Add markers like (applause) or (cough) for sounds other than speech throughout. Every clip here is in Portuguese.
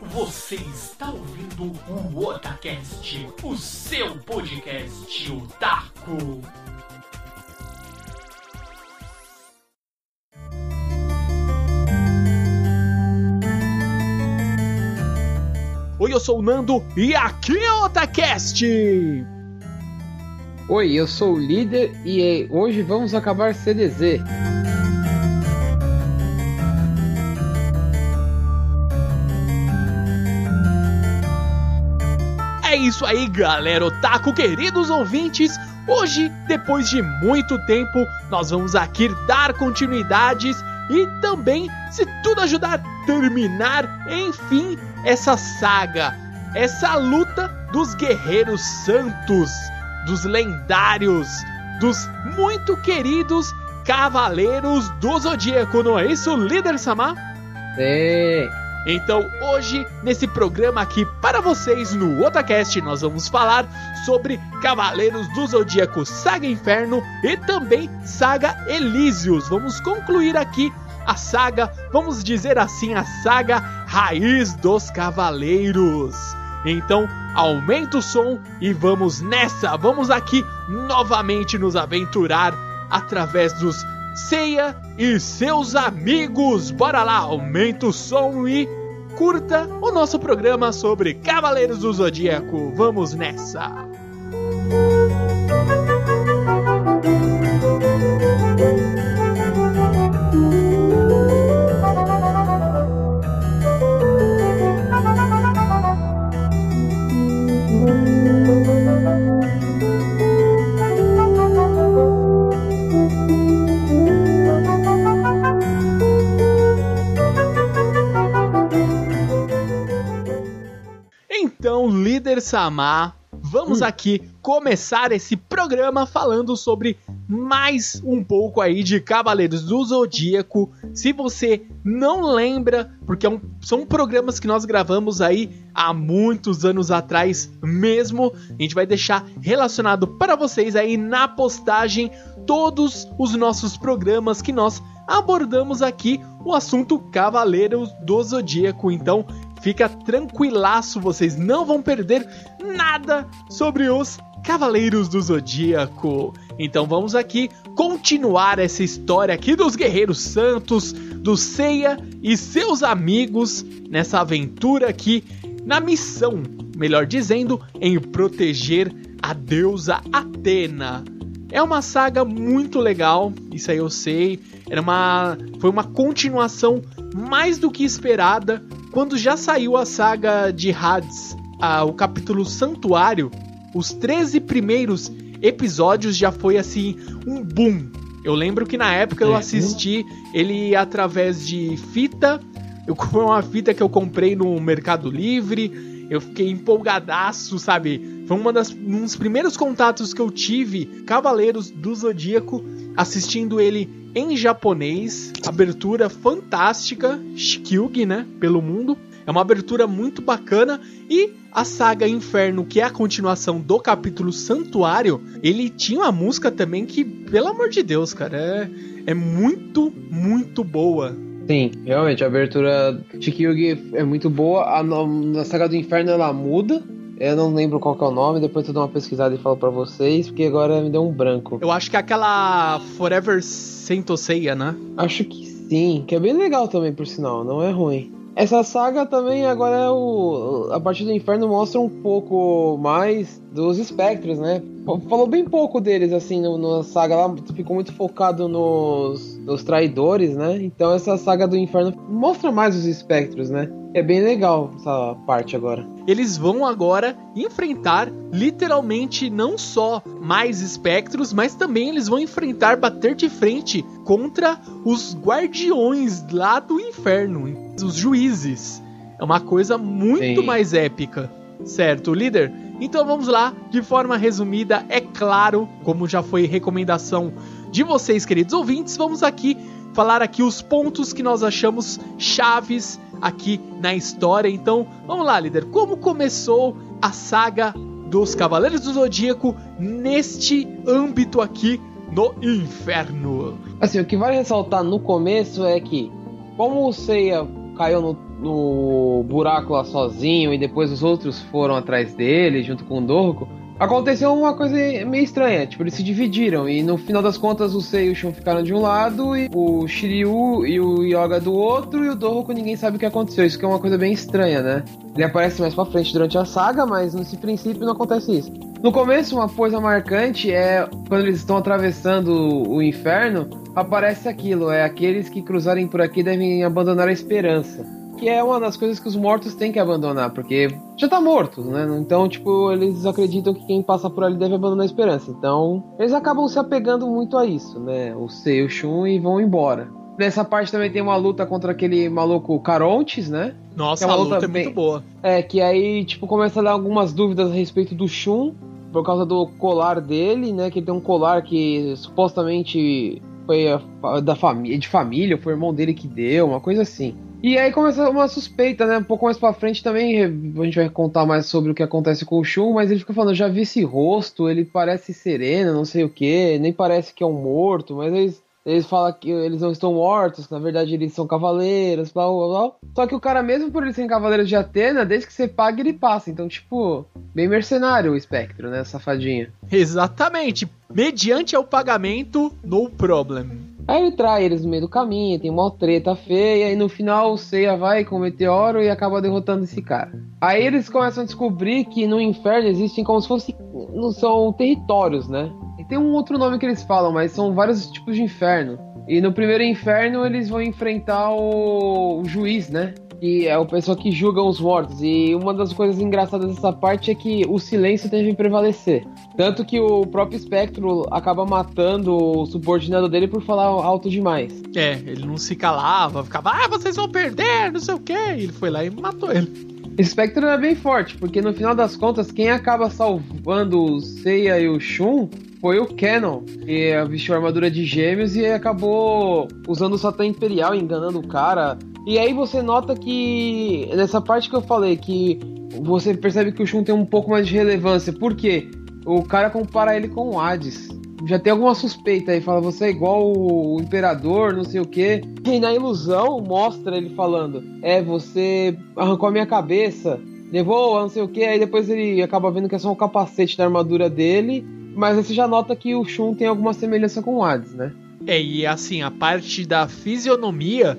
Você está ouvindo o Otacast, o seu podcast otaku. Oi, eu sou o Nando e aqui é o Otacast! Oi, eu sou o líder e hoje vamos acabar CDZ. Isso aí, galera otaku, queridos ouvintes. Hoje, depois de muito tempo, nós vamos aqui dar continuidades e também, se tudo ajudar terminar, enfim, essa saga, essa luta dos guerreiros santos, dos lendários, dos muito queridos cavaleiros do Zodíaco, não é isso, líder Samar? É. Então, hoje, nesse programa aqui para vocês no Otacast, nós vamos falar sobre Cavaleiros do Zodíaco Saga Inferno e também Saga Elísios. Vamos concluir aqui a saga, vamos dizer assim, a saga Raiz dos Cavaleiros. Então, aumenta o som e vamos nessa! Vamos aqui novamente nos aventurar através dos Ceia e seus amigos. Bora lá, aumenta o som e curta o nosso programa sobre Cavaleiros do Zodíaco. Vamos nessa! Samar, vamos aqui começar esse programa falando sobre mais um pouco aí de Cavaleiros do Zodíaco. Se você não lembra, porque é um- são programas que nós gravamos aí há muitos anos atrás mesmo, a gente vai deixar relacionado para vocês aí na postagem todos os nossos programas que nós abordamos aqui o assunto Cavaleiros do Zodíaco. Então, fica tranquilaço, vocês não vão perder nada sobre os Cavaleiros do Zodíaco. Então vamos aqui continuar essa história aqui dos Guerreiros Santos, do Seiya e seus amigos nessa aventura aqui na missão, melhor dizendo, em proteger a deusa Atena. É uma saga muito legal, isso aí eu sei. Era uma foi uma continuação mais do que esperada quando já saiu a saga de Hades, ah, o capítulo Santuário. Os 13 primeiros episódios já foi assim um boom. Eu lembro que na época eu Uhum. assisti ele através de fita. Eu foi (laughs) uma fita que eu comprei no Mercado Livre. Eu fiquei empolgadaço, sabe? Foi uma das, um dos primeiros contatos que eu tive Cavaleiros do Zodíaco, assistindo ele em japonês. Abertura fantástica, Shikyugi, né? Pelo mundo. É uma abertura muito bacana. E a saga Inferno, que é a continuação do capítulo Santuário, ele tinha uma música também que, pelo amor de Deus, cara, é, é muito, muito boa. Sim, realmente, a abertura de Kyugi é muito boa. A, na saga do inferno ela muda. Eu não lembro qual que é o nome, depois eu dou uma pesquisada e falo pra vocês, porque agora me deu um branco. Eu acho que é aquela Forever Sentoseiya, né? Acho que sim, que é bem legal também, por sinal, não é ruim. Essa saga também agora é o. A partir do inferno mostra um pouco mais dos espectros, né? Falou bem pouco deles, assim, no, na saga lá, ficou muito focado nos, nos traidores, né? Então essa saga do inferno mostra mais os espectros, né? É bem legal essa parte agora. Eles vão agora enfrentar literalmente não só mais espectros, mas também eles vão enfrentar, bater de frente contra os guardiões lá do inferno, os juízes. É uma coisa muito Sim. mais épica, certo, líder? Então vamos lá, de forma resumida, é claro, como já foi recomendação de vocês, queridos ouvintes, vamos aqui falar aqui os pontos que nós achamos chaves aqui na história. Então, vamos lá, líder. Como começou a saga dos Cavaleiros do Zodíaco neste âmbito aqui no inferno? Assim, o que vale ressaltar no começo é que, como o Seiya caiu no, no buraco lá sozinho e depois os outros foram atrás dele junto com o Dorco, aconteceu uma coisa meio estranha. Tipo, eles se dividiram e no final das contas o Sei e o Shun ficaram de um lado e o Shiryu e o Yoga do outro e o Dorco ninguém sabe o que aconteceu. Isso que é uma coisa bem estranha, né? Ele aparece mais pra frente durante a saga, mas nesse princípio não acontece isso. No começo, uma coisa marcante é quando eles estão atravessando o inferno, aparece aquilo: é aqueles que cruzarem por aqui devem abandonar a esperança que é uma das coisas que os mortos têm que abandonar, porque já tá morto, né? Então, tipo, eles acreditam que quem passa por ali deve abandonar a esperança. Então, eles acabam se apegando muito a isso, né? O Sei e o Shun e vão embora. Nessa parte também tem uma luta contra aquele maluco Carontes, né? Nossa, é uma a luta, luta é bem- muito boa. É, que aí, tipo, começa a dar algumas dúvidas a respeito do Shun, por causa do colar dele, né? Que ele tem um colar que supostamente foi a- da família, de família, foi o irmão dele que deu, uma coisa assim. E aí começa uma suspeita, né? Um pouco mais pra frente também, a gente vai contar mais sobre o que acontece com o Shun, mas ele fica falando, já vi esse rosto, ele parece sereno, não sei o que, nem parece que é um morto, mas eles, eles falam que eles não estão mortos, que na verdade eles são cavaleiros, blá blá blá. Só que o cara, mesmo por eles serem cavaleiros de Atena, desde que você paga, ele passa. Então, tipo, bem mercenário o espectro, né? Safadinho. Exatamente. Mediante ao pagamento, no problem. Aí ele trai eles no meio do caminho, tem uma treta feia, e no final o Seiya vai com o meteoro e acaba derrotando esse cara. Aí eles começam a descobrir que no inferno existem como se fossem. Não são territórios, né? E tem um outro nome que eles falam, mas são vários tipos de inferno. E no primeiro inferno eles vão enfrentar o, o juiz, né? Que é o pessoal que julga os mortos. E uma das coisas engraçadas dessa parte é que o silêncio deve prevalecer. Tanto que o próprio Espectro acaba matando o subordinado dele por falar alto demais. É, ele não se calava, ficava, ah, vocês vão perder, não sei o que. Ele foi lá e matou ele. Esse Spectre é bem forte, porque no final das contas, quem acaba salvando o Seiya e o Shun foi o Canon, que vestiu a armadura de gêmeos e acabou usando o Satã Imperial, enganando o cara. E aí você nota que, nessa parte que eu falei, que você percebe que o Shun tem um pouco mais de relevância. Por quê? O cara compara ele com o Hades. Já tem alguma suspeita aí, fala, você é igual o Imperador, não sei o quê. E na ilusão mostra ele falando, é, você arrancou a minha cabeça, levou não sei o que, aí depois ele acaba vendo que é só um capacete da armadura dele, mas você já nota que o Shun tem alguma semelhança com o Hades, né? É, e assim, a parte da fisionomia,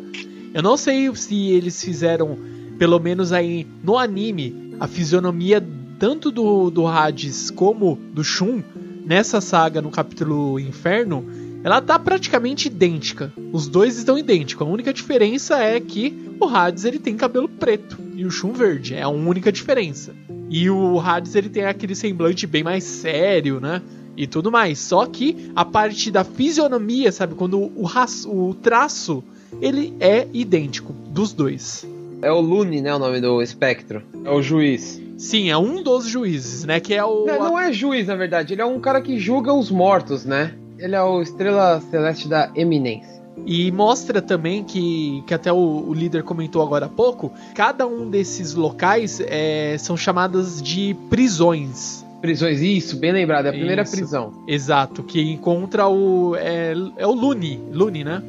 eu não sei se eles fizeram, pelo menos aí no anime, a fisionomia tanto do, do Hades como do Shun, nessa saga no capítulo Inferno, ela tá praticamente idêntica. Os dois estão idênticos. A única diferença é que o Hades ele tem cabelo preto e o Shun verde. É a única diferença. E o Hades ele tem aquele semblante bem mais sério, né? E tudo mais. Só que a parte da fisionomia, sabe? Quando o, ras- o traço ele é idêntico dos dois. É o Lune, né, o nome do espectro. É o juiz. Sim, é um dos juízes, né? Que é o. Não, não é juiz, na verdade, ele é um cara que julga os mortos, né? Ele é o Estrela Celeste da Eminência. E mostra também que, que até o, o líder comentou agora há pouco, cada um desses locais é, são chamadas de prisões. Prisões, isso, bem lembrado, é a primeira Isso. prisão. Exato, que encontra o. É, é o Lune. Lune, né?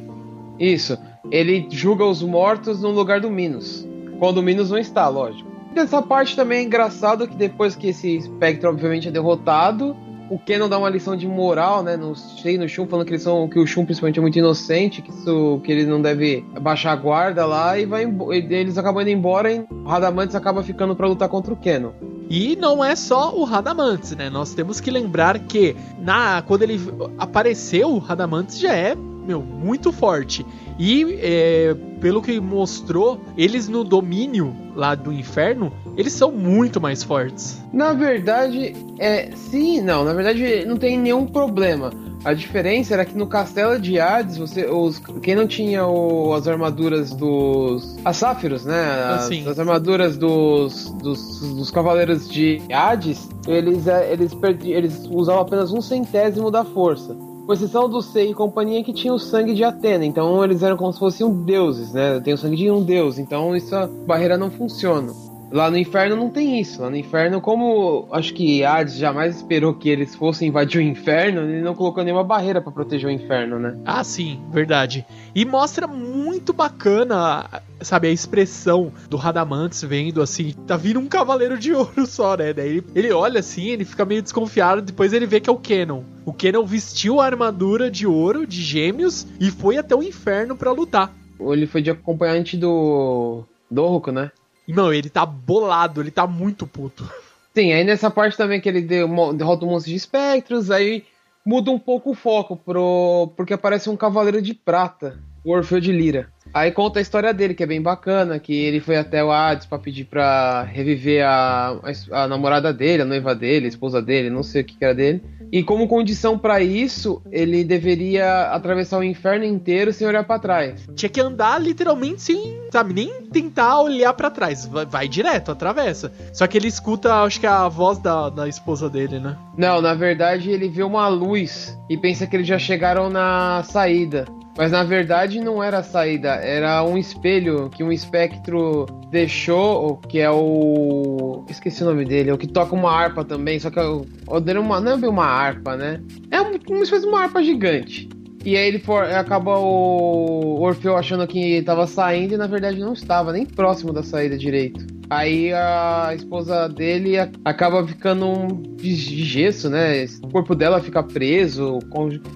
Isso. Ele julga os mortos no lugar do Minos. Quando o Minos não está, lógico. Dessa parte também é engraçado que depois que esse espectro obviamente é derrotado, o Kenon dá uma lição de moral, né, no Sei no Shun, falando que eles são que o Shun principalmente é muito inocente, que isso que ele não deve baixar a guarda lá e vai eles acabam indo embora e o Radamantes acaba ficando pra lutar contra o Kenon. E não é só o Radamantes, né? Nós temos que lembrar que na quando ele apareceu, o Radamantes já é, meu, muito forte. E é, pelo que mostrou, eles no domínio lá do inferno, eles são muito mais fortes. Na verdade, é. Sim, não. Na verdade, não tem nenhum problema. A diferença era que no castelo de Hades, você, os, quem não tinha o- as armaduras dos. As Sáfiros, né? As, sim. as armaduras dos, dos, dos cavaleiros de Hades, eles, é, eles, perdi, eles usavam apenas um centésimo da força. Com exceção do Sei e companhia que tinha o sangue de Atena. Então eles eram como se fossem deuses, né? Tem o sangue de um deus. Então essa barreira não funciona. Lá no inferno não tem isso. Lá no inferno, como acho que Hades jamais esperou que eles fossem invadir o inferno, ele não colocou nenhuma barreira para proteger o inferno, né? Ah, sim, verdade. E mostra muito bacana, sabe, a expressão do Radamantes vendo assim, tá vindo um cavaleiro de ouro só, né? Daí ele, ele olha assim, ele fica meio desconfiado, depois ele vê que é o Kenon. O Kenon vestiu a armadura de ouro, de gêmeos, e foi até o inferno para lutar. Ele foi de acompanhante do. do né? Não, ele tá bolado, ele tá muito puto. Sim, aí nessa parte também que ele derrota um monstro de espectros, aí muda um pouco o foco pro porque aparece um cavaleiro de prata, o Orfeu de Lira. Aí conta a história dele, que é bem bacana, que ele foi até o Hades para pedir para reviver a, a, a, namorada dele, a noiva dele, a esposa dele, não sei o que, que era dele. E como condição para isso, ele deveria atravessar o inferno inteiro sem olhar para trás. Tinha que andar literalmente sem, sabe, nem tentar olhar para trás. Vai, vai, direto, atravessa. Só que ele escuta, acho que a voz da, da esposa dele, né? Não, na verdade ele vê uma luz e pensa que eles já chegaram na saída. Mas na verdade não era a saída, era um espelho que um espectro deixou, que é o. Esqueci o nome dele, é o que toca uma harpa também, só que é o, uma, não é bem uma harpa, né? É uma espécie de uma harpa gigante. E aí ele for, acaba o Orfeu achando que estava saindo e na verdade não estava, nem próximo da saída direito. Aí a esposa dele acaba ficando de gesso, né? O corpo dela fica preso,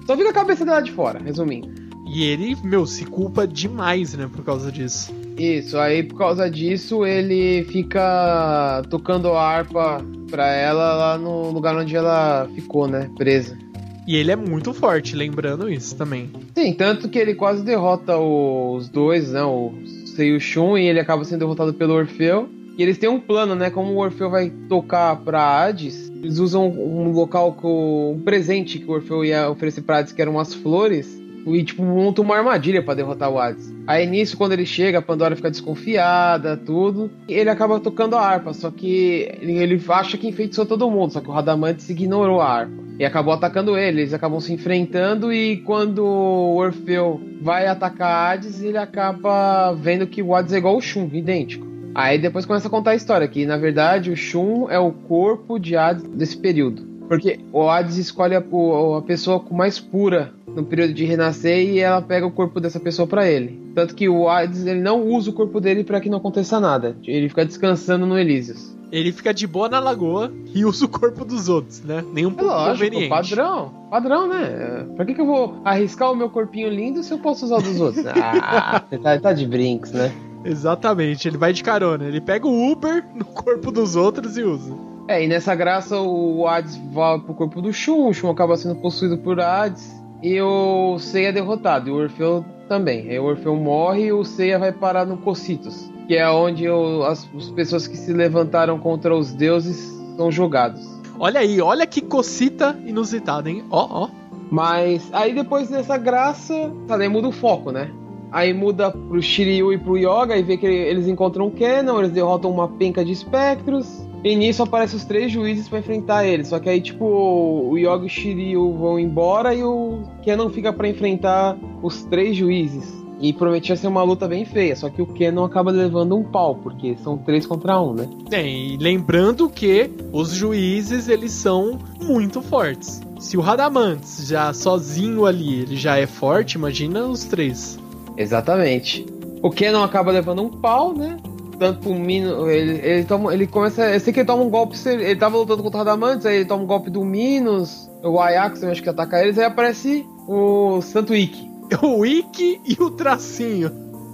só fica a cabeça dela de fora, resumindo. E ele, meu, se culpa demais, né, por causa disso. Isso, aí por causa disso ele fica tocando a harpa pra ela lá no lugar onde ela ficou, né, presa. E ele é muito forte, lembrando isso também. Sim, tanto que ele quase derrota os dois, né, o Sei e o Shun, e ele acaba sendo derrotado pelo Orfeu. E eles têm um plano, né? Como o Orfeu vai tocar pra Hades, eles usam um local com um presente que o Orfeu ia oferecer pra Hades, que eram umas flores e, tipo, monta uma armadilha para derrotar o Hades. Aí nisso, quando ele chega, a Pandora fica desconfiada, tudo. E ele acaba tocando a harpa, só que ele acha que enfeitiçou todo mundo, só que o Radamantes ignorou a harpa. E acabou atacando ele, eles acabam se enfrentando e quando o Orfeu vai atacar Hades, ele acaba vendo que o Hades é igual o Shun, idêntico. Aí depois começa a contar a história, que na verdade o Shun é o corpo de Hades desse período. Porque o Hades escolhe a, a pessoa mais pura no período de renascer e ela pega o corpo dessa pessoa para ele. Tanto que o Hades ele não usa o corpo dele para que não aconteça nada. Ele fica descansando no Elísios. Ele fica de boa na lagoa e usa o corpo dos outros, né? Nenhum é lógico, padrão. Padrão, né? Pra que, que eu vou arriscar o meu corpinho lindo se eu posso usar o dos outros? (laughs) ah, tá, tá de brinks, né? Exatamente, ele vai de carona. Ele pega o Uber no corpo dos outros e usa. É, e nessa graça o Hades vai pro corpo do Shun, o Shun acaba sendo possuído por Hades e o Seiya é derrotado, e o Orfeu também. Aí o Orfeu morre e o Seiya vai parar no Cocytus, que é onde o, as, as pessoas que se levantaram contra os deuses são jogados. Olha aí, olha que cocita inusitada, hein? Ó, ó. Mas aí depois dessa graça, tá, daí muda o foco, né? Aí muda pro Shiryu e pro Yoga e vê que eles encontram o Kenon, eles derrotam uma penca de espectros. E nisso aparecem os três juízes para enfrentar ele. Só que aí, tipo, o Yoga e o Shiryu vão embora e o Kenon fica para enfrentar os três juízes. E prometia ser uma luta bem feia, só que o Kenon acaba levando um pau, porque são três contra um, né? É, e lembrando que os juízes, eles são muito fortes. Se o Radamantes já sozinho ali, ele já é forte, imagina os três. Exatamente. O Kenon acaba levando um pau, né? Tanto o Minos. Ele, ele, toma, ele começa. Eu sei que ele toma um golpe. Ele tava lutando contra o Radamantes, aí ele toma um golpe do Minos, o Ajax, eu acho que ataca eles, aí aparece o Santo Ikki. (laughs) O Ikki e o Tracinho.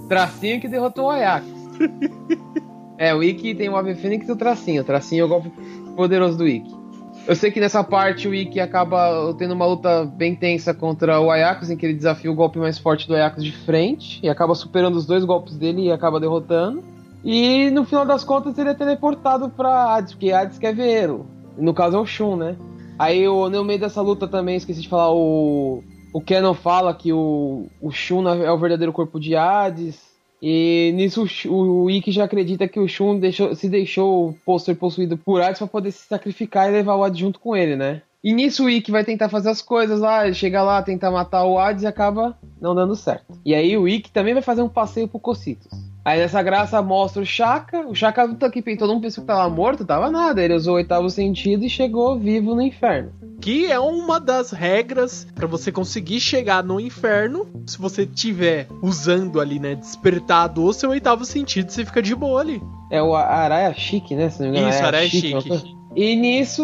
Tracinho que derrotou o Ajax. (laughs) é, o Ikki tem o Ave Fênix e o Tracinho. O Tracinho é o golpe poderoso do Ikki. Eu sei que nessa parte o Ikki acaba tendo uma luta bem tensa contra o Ajax, em que ele desafia o golpe mais forte do Ajax de frente e acaba superando os dois golpes dele e acaba derrotando. E no final das contas ele é teleportado pra Hades, porque Hades quer ver ele. No caso é o Shun, né? Aí no meio dessa luta também, esqueci de falar, o, o Kenon fala que o, o Shun é o verdadeiro corpo de Hades. E nisso o, o Ikki já acredita que o Shun deixou, se deixou ser possuído por Hades para poder se sacrificar e levar o Hades junto com ele, né? E nisso o Ikki vai tentar fazer as coisas lá, ele chega lá, tenta matar o Hades e acaba não dando certo. E aí o Ikki também vai fazer um passeio pro Cocitos. Aí nessa graça mostra o Shaka. O Shaka tá aqui, todo mundo pensou que tava morto, tava nada. Ele usou o oitavo sentido e chegou vivo no inferno. Que é uma das regras para você conseguir chegar no inferno. Se você tiver usando ali, né, despertado o seu oitavo sentido, você fica de boa ali. É o Araya Chique, né? Se não me engano, Isso, Araya Chique. Chique. E nisso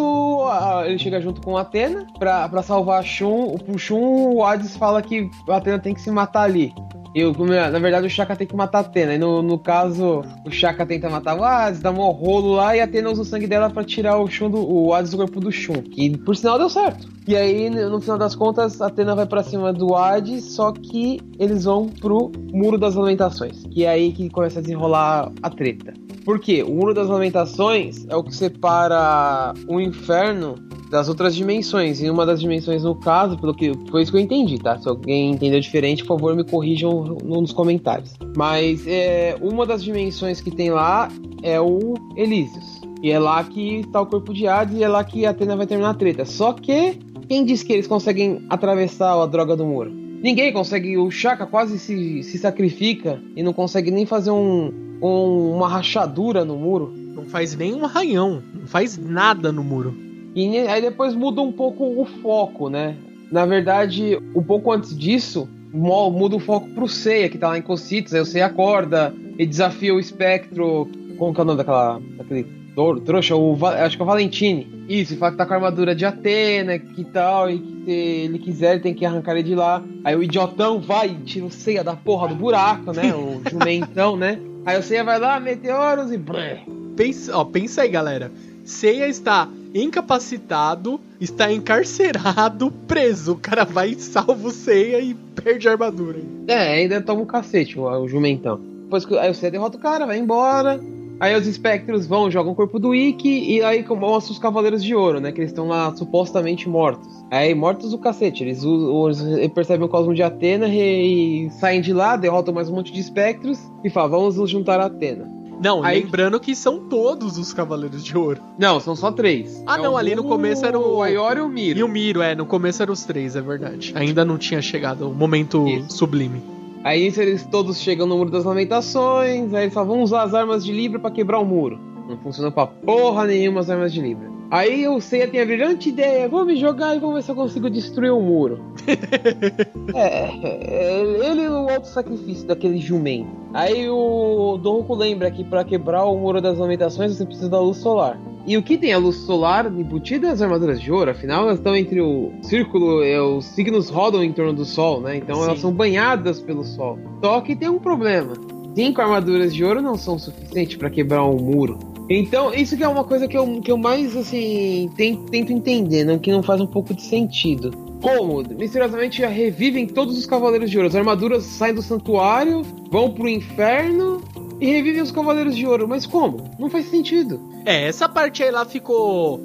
ele chega junto com Atena pra salvar Shun. O Shun, o Hades fala que Atena tem que se matar ali. E na verdade o Shaka tem que matar Atena. E no, no caso, o Shaka tenta matar o Hades, dá um rolo lá e Atena usa o sangue dela para tirar o Shun do, o Hades do corpo do Shun. E por sinal deu certo. E aí, no final das contas, Atena vai para cima do Hades, só que eles vão pro Muro das Lamentações. Que é aí que começa a desenrolar a treta. Por quê? O Muro das Lamentações é o que separa o inferno das outras dimensões. E uma das dimensões, no caso, pelo que foi isso que eu entendi, tá? Se alguém entendeu diferente, por favor, me corrijam nos comentários. Mas é, uma das dimensões que tem lá é o Elísios. E é lá que tá o corpo de Hades e é lá que a Atena vai terminar a treta. Só que quem disse que eles conseguem atravessar a droga do muro? Ninguém consegue. O Shaka quase se, se sacrifica e não consegue nem fazer um, um, uma rachadura no muro. Não faz nem um arranhão. Não faz nada no muro. E aí depois muda um pouco o foco, né? Na verdade, um pouco antes disso, muda o foco pro Seiya, que tá lá em Cocitos, aí o Seiya acorda e desafia o Espectro. Como que é o nome daquela. daquele touro, trouxa? O, acho que é o Valentine. Isso, e fala que tá com a armadura de Atena que tal, e que se ele quiser, ele tem que arrancar ele de lá. Aí o idiotão vai e tira o Seiya da porra do buraco, né? O (laughs) jumentão, né? Aí o Seiya vai lá, meteoros e. Pensa, ó, pensa aí, galera. Seiya está incapacitado, está encarcerado, preso. O cara vai e salva o Seiya e perde a armadura. É, ainda toma um cacete o, o jumentão. Depois que aí o Seiya derrota o cara, vai embora. Aí os espectros vão, jogam o corpo do Ikki e aí mostra os Cavaleiros de Ouro, né? Que eles estão lá supostamente mortos. Aí, mortos o cacete. Eles, eles percebem o cosmo de Atena e, e saem de lá, derrotam mais um monte de espectros e falam, vamos nos juntar a Atena. Não, Aí... lembrando que são todos os Cavaleiros de Ouro. Não, são só três. Ah, é não, ali no começo era o. O Aior e o Miro. E o Miro, é, no começo eram os três, é verdade. Ainda não tinha chegado o momento Isso. sublime. Aí eles todos chegam no Muro das Lamentações, aí eles falam, vamos usar as armas de Libra para quebrar o muro. Não funcionou pra porra nenhuma as armas de Libra. Aí o Seiya tem a brilhante ideia, vou me jogar e vamos ver se eu consigo destruir o muro. (laughs) é, é, ele e o alto sacrifício daquele jumento. Aí o Doruko lembra que para quebrar o muro das lamentações você precisa da luz solar. E o que tem a luz solar embutida as armaduras de ouro? Afinal, elas estão entre o círculo, e os signos rodam em torno do sol, né? Então Sim. elas são banhadas pelo sol. Só que tem um problema. Cinco armaduras de ouro não são suficientes para quebrar um muro. Então, isso que é uma coisa que eu, que eu mais, assim, tento, tento entender, não, que não faz um pouco de sentido. Como, misteriosamente, revivem todos os Cavaleiros de Ouro. As armaduras saem do santuário, vão pro inferno e revivem os Cavaleiros de Ouro. Mas como? Não faz sentido. É, essa parte aí lá ficou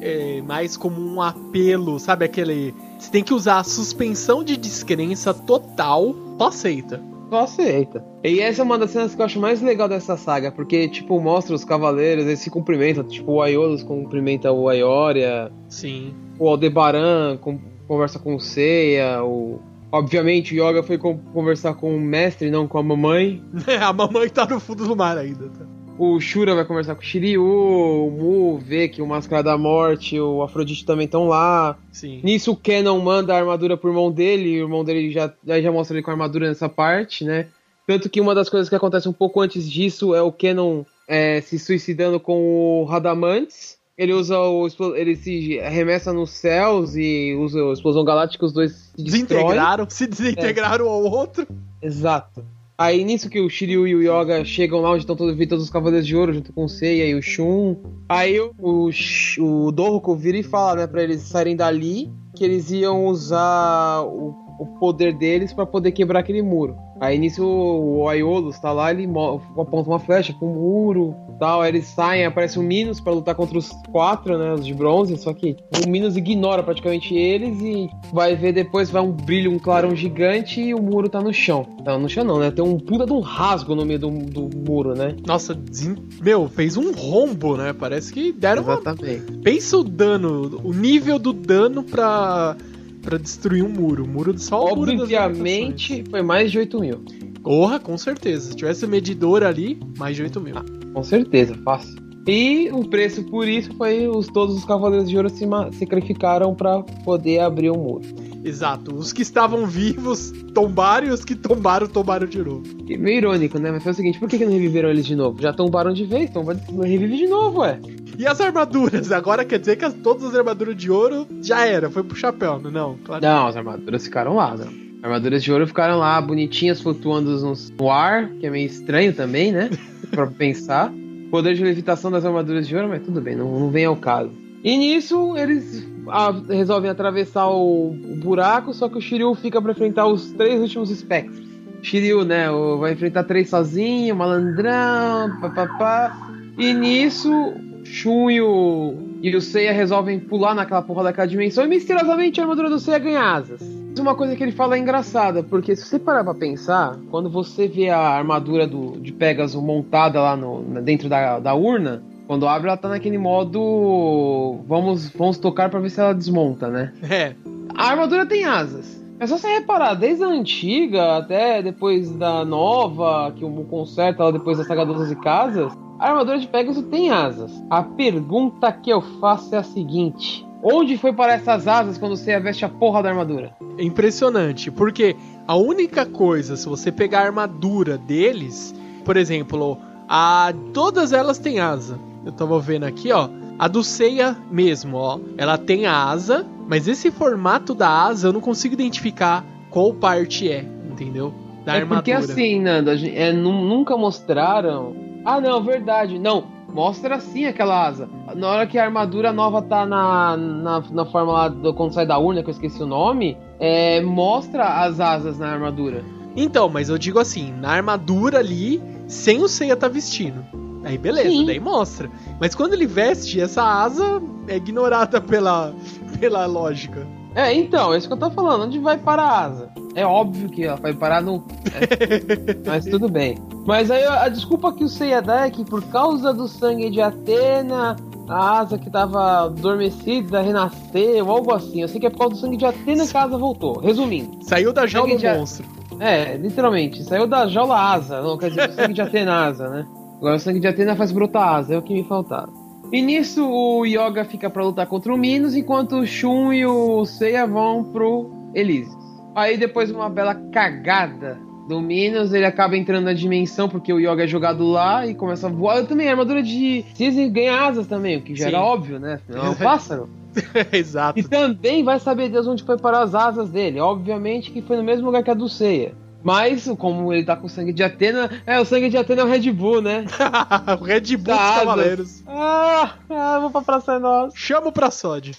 é, mais como um apelo, sabe? Aquele. Você tem que usar a suspensão de descrença total, aceita só aceita. E essa é uma das cenas que eu acho mais legal dessa saga, porque, tipo, mostra os cavaleiros, eles se cumprimentam, tipo, o Aiolos cumprimenta o Aioria. Sim. O Aldebaran com, conversa com o Seiya, o... Obviamente o Yoga foi conversar com o mestre, não com a mamãe. (laughs) a mamãe tá no fundo do mar ainda, tá? O Shura vai conversar com o Shiryu, o Mu vê que o Máscara da Morte, o Afrodite também estão lá. Sim. Nisso o Kenon manda a armadura pro irmão dele, e o irmão dele já, já mostra ele com a armadura nessa parte, né? Tanto que uma das coisas que acontece um pouco antes disso é o Kenon é, se suicidando com o Radamantes. Ele usa o. Ele se arremessa nos céus e usa a explosão galáctica, os dois se Desintegraram, se desintegraram é. ao outro. Exato. Aí nisso que o Shiryu e o Yoga chegam lá onde estão todos, todos os Cavaleiros de Ouro, junto com o Seiya e o Shun. Aí o, o, Doruko vira e fala, né, pra eles saírem dali, que eles iam usar o o poder deles pra poder quebrar aquele muro. Aí nisso o Aiolos tá lá, ele aponta uma flecha pro muro tal. Aí eles saem, aparece o Minos pra lutar contra os quatro, né? Os de bronze. Só que o Minos ignora praticamente eles e vai ver depois, vai um brilho, um clarão gigante e o muro tá no chão. Não, no chão não, né? Tem um puta de um rasgo no meio do, do muro, né? Nossa, meu, fez um rombo, né? Parece que deram uma. Exatamente. Pensa o dano, o nível do dano pra, pra destruir um muro. O muro só o muro das Obviamente foi mais de 8 mil. Porra, com certeza. Se tivesse medidor ali, mais de 8 mil. Com certeza, fácil. E o preço por isso foi os todos os Cavaleiros de Ouro se sacrificaram pra poder abrir o muro. Exato. Os que estavam vivos tombaram e os que tombaram, tombaram de novo. E meio irônico, né? Mas foi o seguinte, por que, que não reviveram eles de novo? Já tombaram de vez, então vai reviver de novo, ué. E as armaduras? Agora quer dizer que as- todas as armaduras de ouro já era, foi pro chapéu, não? Não, claro. Não, as armaduras ficaram lá, não. As armaduras de ouro ficaram lá, bonitinhas, flutuando no ar, que é meio estranho também, né? (laughs) pra pensar. Poder de levitação das armaduras de ouro, mas tudo bem, não, não vem ao caso. E nisso, eles ah, resolvem atravessar o, o buraco, só que o Shiryu fica pra enfrentar os três últimos espectros. Shiryu, né, vai enfrentar três sozinho, malandrão, papapá. E nisso, Shun e o, e o Seiya resolvem pular naquela porra daquela dimensão e misteriosamente a armadura do Seiya ganha asas. Mas Uma coisa que ele fala é engraçada, porque se você parar pra pensar, quando você vê a armadura do, de Pegasus montada lá no, dentro da, da urna, quando abre ela tá naquele modo vamos, vamos tocar pra ver se ela desmonta, né? É, A armadura tem asas. É só você reparar, desde a antiga até depois da nova, que o Mu conserta ela depois da saga 12 casas, a armadura de Pegasus tem asas. A pergunta que eu faço é a seguinte: onde foi para essas asas quando você veste a porra da armadura? é impressionante, porque a única coisa, se você pegar a armadura deles, por exemplo, a todas elas têm asa. Eu tava vendo aqui, ó, a do Seiya mesmo, ó, ela tem a asa, mas esse formato da asa eu não consigo identificar qual parte é, entendeu? Da é armadura. porque assim, Nando, a gente- é, nu- nunca mostraram. Ah, não, verdade. Não, mostra sim aquela asa. Na hora que a armadura nova tá na, na, na forma lá do, quando sai da urna, que eu esqueci o nome, é, mostra as asas na armadura. Então, mas eu digo assim, na armadura ali, sem o Seiya tá vestindo. Aí beleza, Sim. daí mostra. Mas quando ele veste, essa asa é ignorada pela, pela lógica. É, então, é isso que eu tô falando. Onde vai parar a asa? É óbvio que ela vai parar no. é, (laughs) mas tudo bem. Mas aí a desculpa que o Seiya dá é que por causa do sangue de Atena, a asa que tava adormecida renasceu, algo assim. Eu sei que é por causa do sangue de Atena que a asa voltou. Resumindo. Saiu da jaula do de- monstro. É, literalmente. Saiu da jaula asa. Não, quer dizer, do sangue de Atena asa, né? Agora o sangue de Atena faz brotar asa, é o que me faltava. E nisso o Yoga fica pra lutar contra o Minos, enquanto o Shun e o Seiya vão pro Elysius. Aí depois de uma bela cagada do Minos, ele acaba entrando na dimensão porque o Yoga é jogado lá e começa a voar. Eu também, a armadura de Cisne ganha asas também, o que já Sim. era óbvio, né? Afinal, É um (laughs) pássaro. (laughs) Exato. E também vai saber Deus onde foi parar as asas dele. Obviamente que foi no mesmo lugar que a do Seiya. Mas, como ele tá com sangue de Atena, é, o sangue de Atena é o Red Bull, né? (laughs) o Red Bull dos Asas. Cavaleiros. Ah, ah, vou pra Praça é Nossa. Chama pra Sod.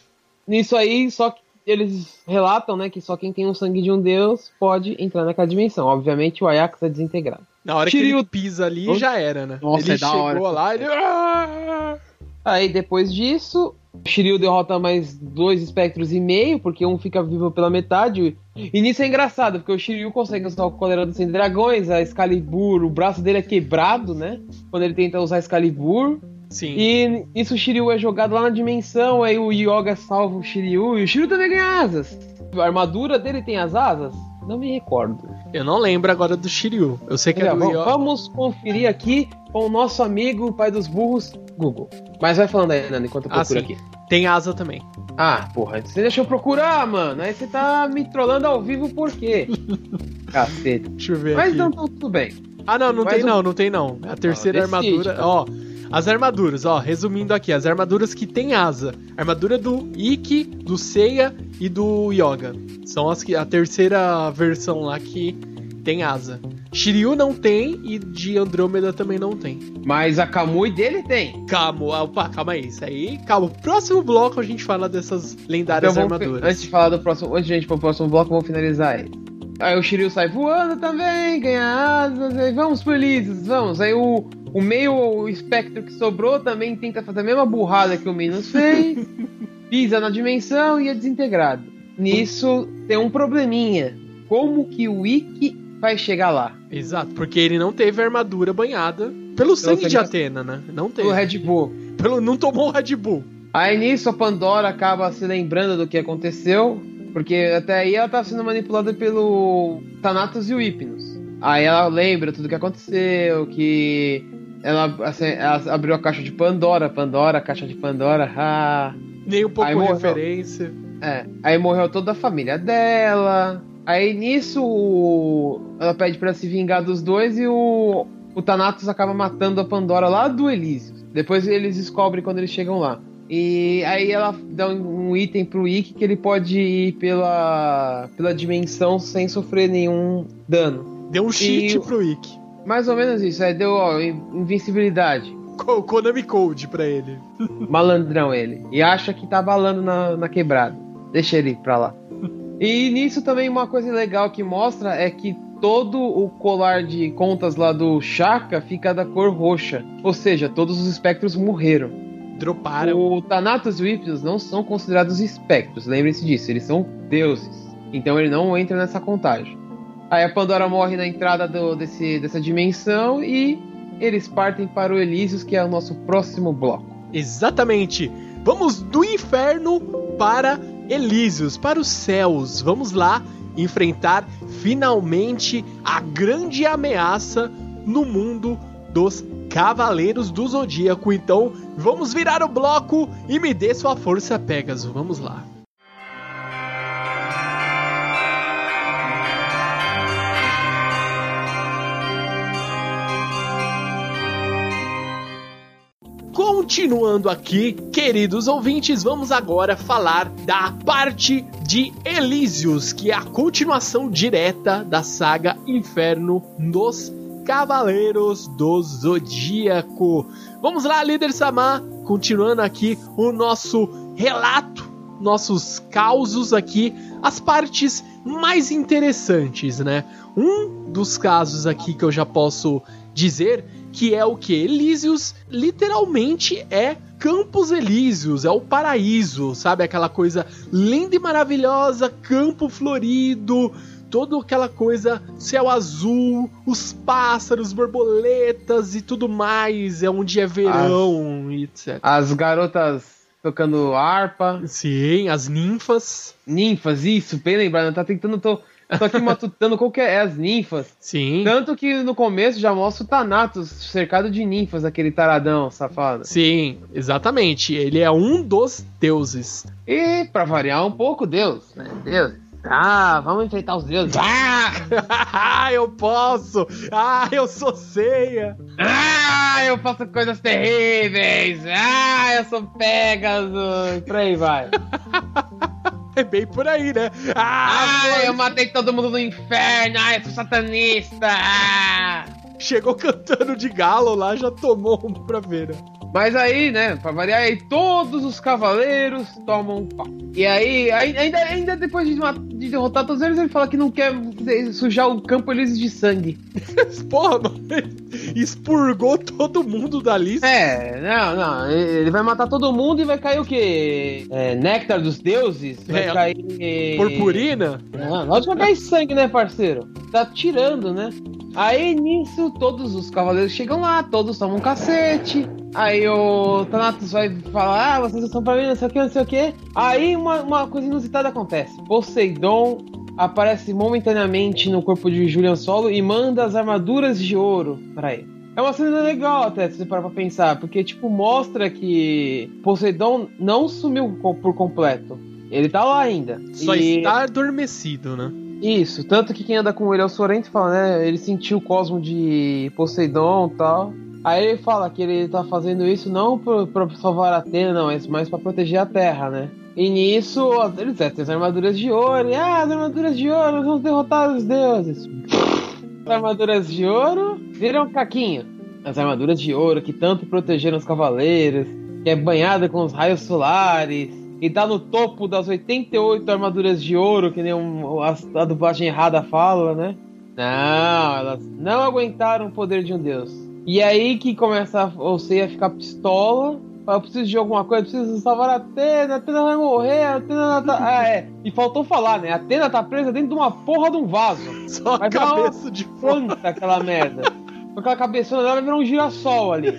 Nisso aí, só que eles relatam, né, que só quem tem o sangue de um deus pode entrar naquela dimensão. Obviamente o Ajax é desintegrado. Na hora que Shiryu- ele pisa ali, Nossa. já era, né? Nossa, ele é da chegou hora. lá, ele... Ah! Aí depois disso, o Shiryu derrota mais dois espectros e meio, porque um fica vivo pela metade. E nisso é engraçado, porque o Shiryu consegue usar o Coleira dos 100 Dragões, a Excalibur, o braço dele é quebrado, né? Quando ele tenta usar Excalibur. Sim. E isso o Shiryu é jogado lá na dimensão, aí o Yoga salva o Shiryu, e o Shiryu também ganha asas. A armadura dele tem as asas? Não me recordo. Eu não lembro agora do Shiryu. Eu sei que é Olha, do vamos, Yoga. vamos conferir aqui com o nosso amigo, pai dos burros, Google. Mas vai falando aí, Nando, enquanto eu Ah, procuro sim. aqui. Tem asa também. Ah, porra, você deixou eu procurar, mano. Aí você tá me trollando ao vivo por quê? (laughs) Caceta. Deixa eu ver Mas aqui. tá tudo bem. Ah, não, não tem o- não, não tem não. A terceira decide, armadura, cara. ó. As armaduras, ó, resumindo aqui, as armaduras que tem asa. Armadura do Ikki, do Seiya e do Yoga. São as que a terceira versão lá que tem asa. Shiryu não tem e de Andrômeda também não tem. Mas a Kamui dele tem. Calma, opa, calma aí, isso aí. Calma, próximo bloco a gente fala dessas lendárias Então, armaduras. antes de falar do próximo, antes de a gente pro próximo bloco, vamos finalizar ele. Aí o Shiryu sai voando também, ganha asas, aí vamos felizes, vamos. Aí o, o meio o espectro que sobrou também tenta fazer a mesma burrada que o Minos fez, (laughs) pisa na dimensão e é desintegrado. Nisso tem um probleminha. Como que o Ikki vai chegar lá? Exato, porque ele não teve armadura banhada pelo sangue sangue de Atena, né? Não teve. O Red Bull. Pelo, não tomou o Red Bull. Aí nisso a Pandora acaba se lembrando do que aconteceu, porque até aí ela tava sendo manipulada pelo Thanatos e o Hypnos. Aí ela lembra tudo que aconteceu, que ela, assim, ela abriu a caixa de Pandora, Pandora, caixa de Pandora, ah. Nem um pouco Aí morreu. referência. É, aí morreu toda a família dela. Aí nisso ela pede pra se vingar dos dois e o, o Thanatos acaba matando a Pandora lá do Elísio. Depois eles descobrem quando eles chegam lá. E aí ela dá um, um item pro Ikki que ele pode ir pela, pela dimensão sem sofrer nenhum dano. Deu um cheat E- pro Ikki. Mais ou menos isso. Aí deu ó, in- invencibilidade. Co- Konami Code pra ele. Malandrão ele. E acha que tá balando na, na quebrada. Deixa ele pra lá. E nisso também uma coisa legal que mostra é que todo o colar de contas lá do Shaka fica da cor roxa. Ou seja, todos os espectros morreram. Droparam. O Thanatos e o Hypnos não são considerados espectros, lembrem-se disso, eles são deuses. Então ele não entra nessa contagem. Aí a Pandora morre na entrada do- desse, dessa dimensão e eles partem para o Elísios, que é o nosso próximo bloco. Exatamente. Vamos do inferno para Elísios, para os céus. Vamos lá enfrentar finalmente a grande ameaça no mundo dos Cavaleiros do Zodíaco. Então, vamos virar o bloco e me dê sua força, Pegasus. Vamos lá. Continuando aqui, queridos ouvintes, vamos agora falar da parte de Elísios, que é a continuação direta da saga Inferno dos Cavaleiros do Zodíaco. Vamos lá, líder Samar, continuando aqui o nosso relato, nossos causos aqui, as partes mais interessantes, né? Um dos casos aqui que eu já posso dizer que é o que? Elísios literalmente é Campos Elíseos, é o paraíso, sabe? Aquela coisa linda e maravilhosa, campo florido, toda aquela coisa, céu azul, os pássaros, borboletas e tudo mais, é onde é verão e etc. As garotas tocando harpa, Sim, as ninfas, ninfas, isso, bem lembrado, tá tentando, tô, tô aqui matutando qual que é, é as ninfas. sim. Tanto que no começo já mostra o Thanatos cercado de ninfas, aquele taradão safado. Sim, exatamente. Ele é um dos deuses. E pra variar um pouco, Deus, né? Deus. Ah, vamos enfrentar os deuses. Ah! ah, eu posso! Ah, eu sou ceia! Ah, eu faço coisas terríveis! Ah, eu sou Pegasus! Por aí vai. (laughs) É bem por aí, né? Ah, foi- eu matei todo mundo no inferno! Ah, eu sou satanista! Ah! chegou cantando de galo lá, já tomou um pra ver. né? Mas aí, né, pra variar, aí todos os cavaleiros tomam um pau. E aí, ainda, ainda depois de, de derrotar todos eles, ele fala que não quer sujar o campo Elísio de sangue. (laughs) Porra, mano, expurgou todo mundo da lista. É, não, não. Ele vai matar todo mundo e vai cair o quê? É, néctar dos deuses? Vai É, cair. Purpurina? Não, lógico que vai cair sangue, né, parceiro? Tá tirando, né? Aí nisso, todos os cavaleiros chegam lá, todos tomam um cacete. Aí o Thanatos vai falar: Ah, vocês estão pra mim, não sei o que, não sei o que. Aí uma, uma coisa inusitada acontece: Poseidon aparece momentaneamente no corpo de Julian Solo e manda as armaduras de ouro pra ele. É uma cena legal até, se você parar pra pensar, porque, tipo, mostra que Poseidon não sumiu por completo. Ele tá lá ainda. Só E- está adormecido, né? Isso, tanto que quem anda com ele é o Sorrento fala, né? Ele sentiu o cosmo de Poseidon e tal. Aí ele fala que ele tá fazendo isso não pra salvar a Atena, não, mas pra proteger a Terra, né? E nisso, eles é, tem as armaduras de ouro, e ah, as armaduras de ouro, nós vamos derrotar os deuses. armaduras de ouro viram caquinho. As armaduras de ouro que tanto protegeram os cavaleiros, que é banhada com os raios solares, e tá no topo das 88 armaduras de ouro, que nem um, a, a dublagem errada fala, né? Não, elas não aguentaram o poder de um deus. E aí que começa você a ficar pistola. Eu preciso de alguma coisa, preciso salvar a Atena, a Atena vai morrer, a Atena tá. Ah, é. E faltou falar, né? A Atena tá presa dentro de uma porra de um vaso. (laughs) Só a cabeça de. Planta aquela merda. (laughs) Com aquela cabeçona dela virou um girassol ali.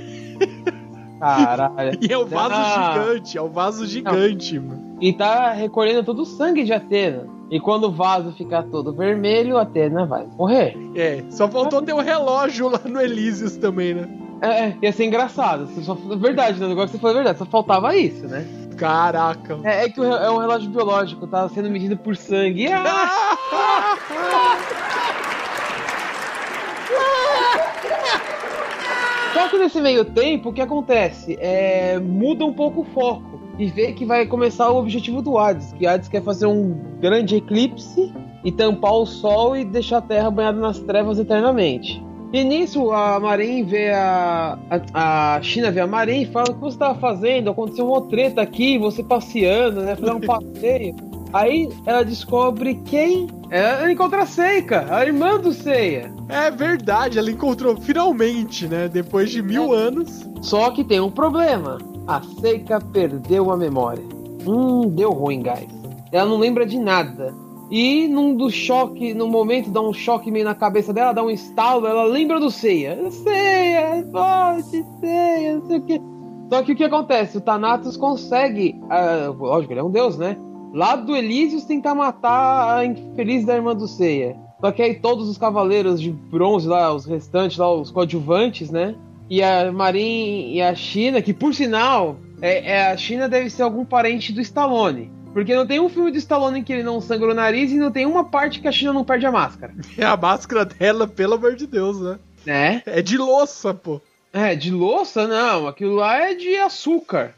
Caralho. (laughs) E é o vaso Ah. gigante, é o vaso gigante, mano. E tá recolhendo todo o sangue de Atena. E quando o vaso ficar todo vermelho, a Atena vai morrer. É, só faltou ter o relógio lá no Elísios também, né? É, é, ia ser engraçado. Só, verdade, né? Negócio que você falou é verdade, só faltava isso, né? Caraca. É, é que é um relógio biológico, tá sendo medido por sangue. Ah! (laughs) (laughs) Só que nesse meio tempo, o que acontece? É, muda um pouco o foco e vê que vai começar o objetivo do Hades, que Hades quer fazer um grande eclipse e tampar o sol e deixar a Terra banhada nas trevas eternamente. E nisso a Marin vê a, a, a China vê a Marin e fala: O que você estava fazendo? Aconteceu uma treta aqui, você passeando, né? Fazer um (laughs) passeio. Aí ela descobre quem? Ela encontra a Seika, a irmã do Seiya. É verdade, ela encontrou finalmente, né? Depois de mil anos. Só que tem um problema. A Seika perdeu a memória. Hum, deu ruim, guys. Ela não lembra de nada. E num do choque, no momento dá um choque meio na cabeça dela, dá um estalo, ela lembra do Seiya. Seiya, forte, Seiya, não sei o que. Só que o que acontece? O Thanatos consegue. ah, lógico, ele é um deus, né? Lá do Elísios tentar matar a infeliz da irmã do Seiya. Só que aí todos os cavaleiros de bronze lá, os restantes lá, os coadjuvantes, né? E a Marin e a China, que por sinal, é, é- a China deve ser algum parente do Stallone. Porque não tem um filme do Stallone em que ele não sangra o nariz e não tem uma parte que a China não perde a máscara. (laughs) É a máscara dela, pelo amor de Deus, né? Né? É de louça, pô. É, de louça não, aquilo lá é de açúcar.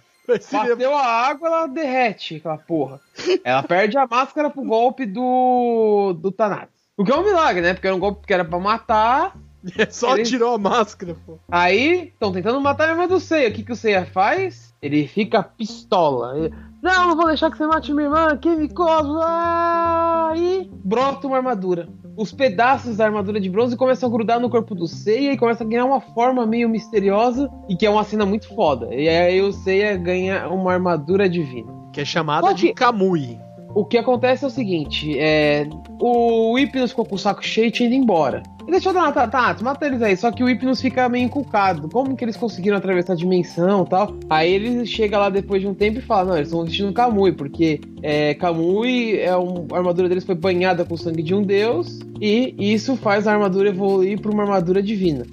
Bateu a água, ela derrete aquela porra. Ela perde a máscara pro golpe do. do Thanatos. O que é um milagre, né? Porque era um golpe que era pra matar. (laughs) É só Ele- tirou a máscara, pô. Aí, estão tentando matar a irmã do Seiya. O que, que o Seiya faz? Ele fica pistola. Ele, não, não vou deixar que você mate minha irmã, químicos. Ah! E brota uma armadura. Os pedaços da armadura de bronze começam a grudar no corpo do Seiya e começa a ganhar uma forma meio misteriosa e que é uma cena muito foda. E aí o Seiya ganha uma armadura divina. Que é chamada de que- Kamui. O que acontece é o seguinte, é, o Hypnos ficou com o saco cheio e tinha ido embora. E deixa eu dar, tá, tá, mata eles aí. Só que o Hypnos fica meio encucado. Como que eles conseguiram atravessar a dimensão e tal? Aí ele chega lá depois de um tempo e fala, não, eles estão vestindo Kamui, porque é, Kamui, é um, a armadura deles foi banhada com o sangue de um deus, e isso faz a armadura evoluir para uma armadura divina.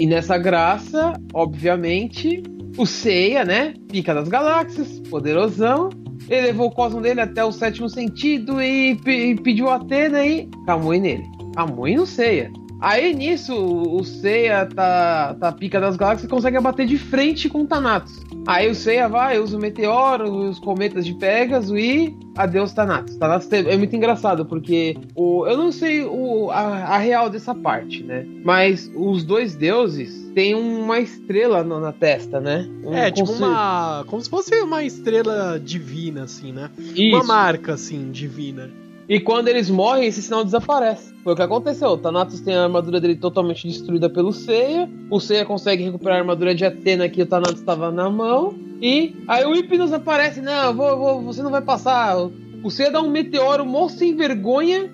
E nessa graça, obviamente, o Seiya, né? Pica das galáxias, poderosão. Ele levou o cosmo dele até o sétimo sentido e, e pediu a Atena e Kamui nele. Kamui no Seiya. Aí nisso, o Seiya tá, tá pica das galáxias e consegue bater de frente com o Thanatos. Aí o Seiya vai, usa o meteoro, os cometas de Pegasus e adeus Thanatos. Thanatos é muito engraçado, porque o, eu não sei o, a, a real dessa parte, né? Mas os dois deuses têm uma estrela no- na testa, né? Um É, tipo uma. Como se fosse uma estrela divina, assim, né? Isso. Uma marca, assim, divina. E quando eles morrem, esse sinal desaparece. Foi o que aconteceu. O Thanatos tem a armadura dele totalmente destruída pelo Seiya. O Seiya consegue recuperar a armadura de Atena que o Thanatos estava na mão. E aí o Hypnos aparece. Não, vou, vou- você não vai passar. O Seiya dá um meteoro moço sem vergonha.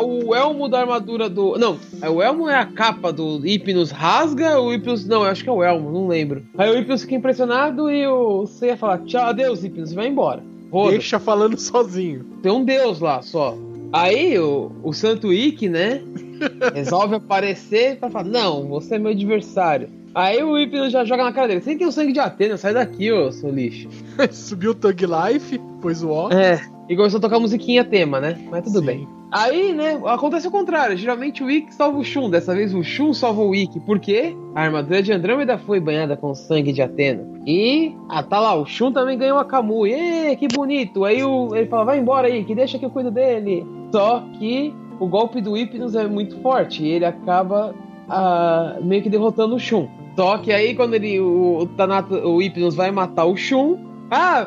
O elmo da armadura do. Não, é, o elmo é a capa do Hypnos rasga. O Hypnos. Não, acho que é o elmo, não lembro. Aí o Hypnos fica impressionado e o Seiya fala: Tchau, adeus, Hypnos, e vai embora. Roda. Deixa falando sozinho. Tem um deus lá só. Aí o, o Santo Ikki, né? (laughs) resolve aparecer pra falar: Não, você é meu adversário. Aí o Hypnos já joga na cara dele: Você tem o sangue de Atena, sai daqui, ô seu lixo. (laughs) Subiu o Thug Life, pôs o ó. É. E começou a tocar musiquinha tema, né? Mas tudo Sim. bem. Aí, né, acontece o contrário. Geralmente o Ikki salva o Shun. Dessa vez o Shun salva o Ikki. Por quê? A armadura de Andrômeda foi banhada com sangue de Atena. E, ah, tá lá, o Shun também ganhou a Kamui. Ê, que bonito. Aí o, ele fala, vai embora aí, que deixa que eu cuido dele. Só que o golpe do Hypnos é muito forte e ele acaba ah, meio que derrotando o Shun. Só que aí quando ele o, o Tanato, o Hypnos vai matar o Shun, ah,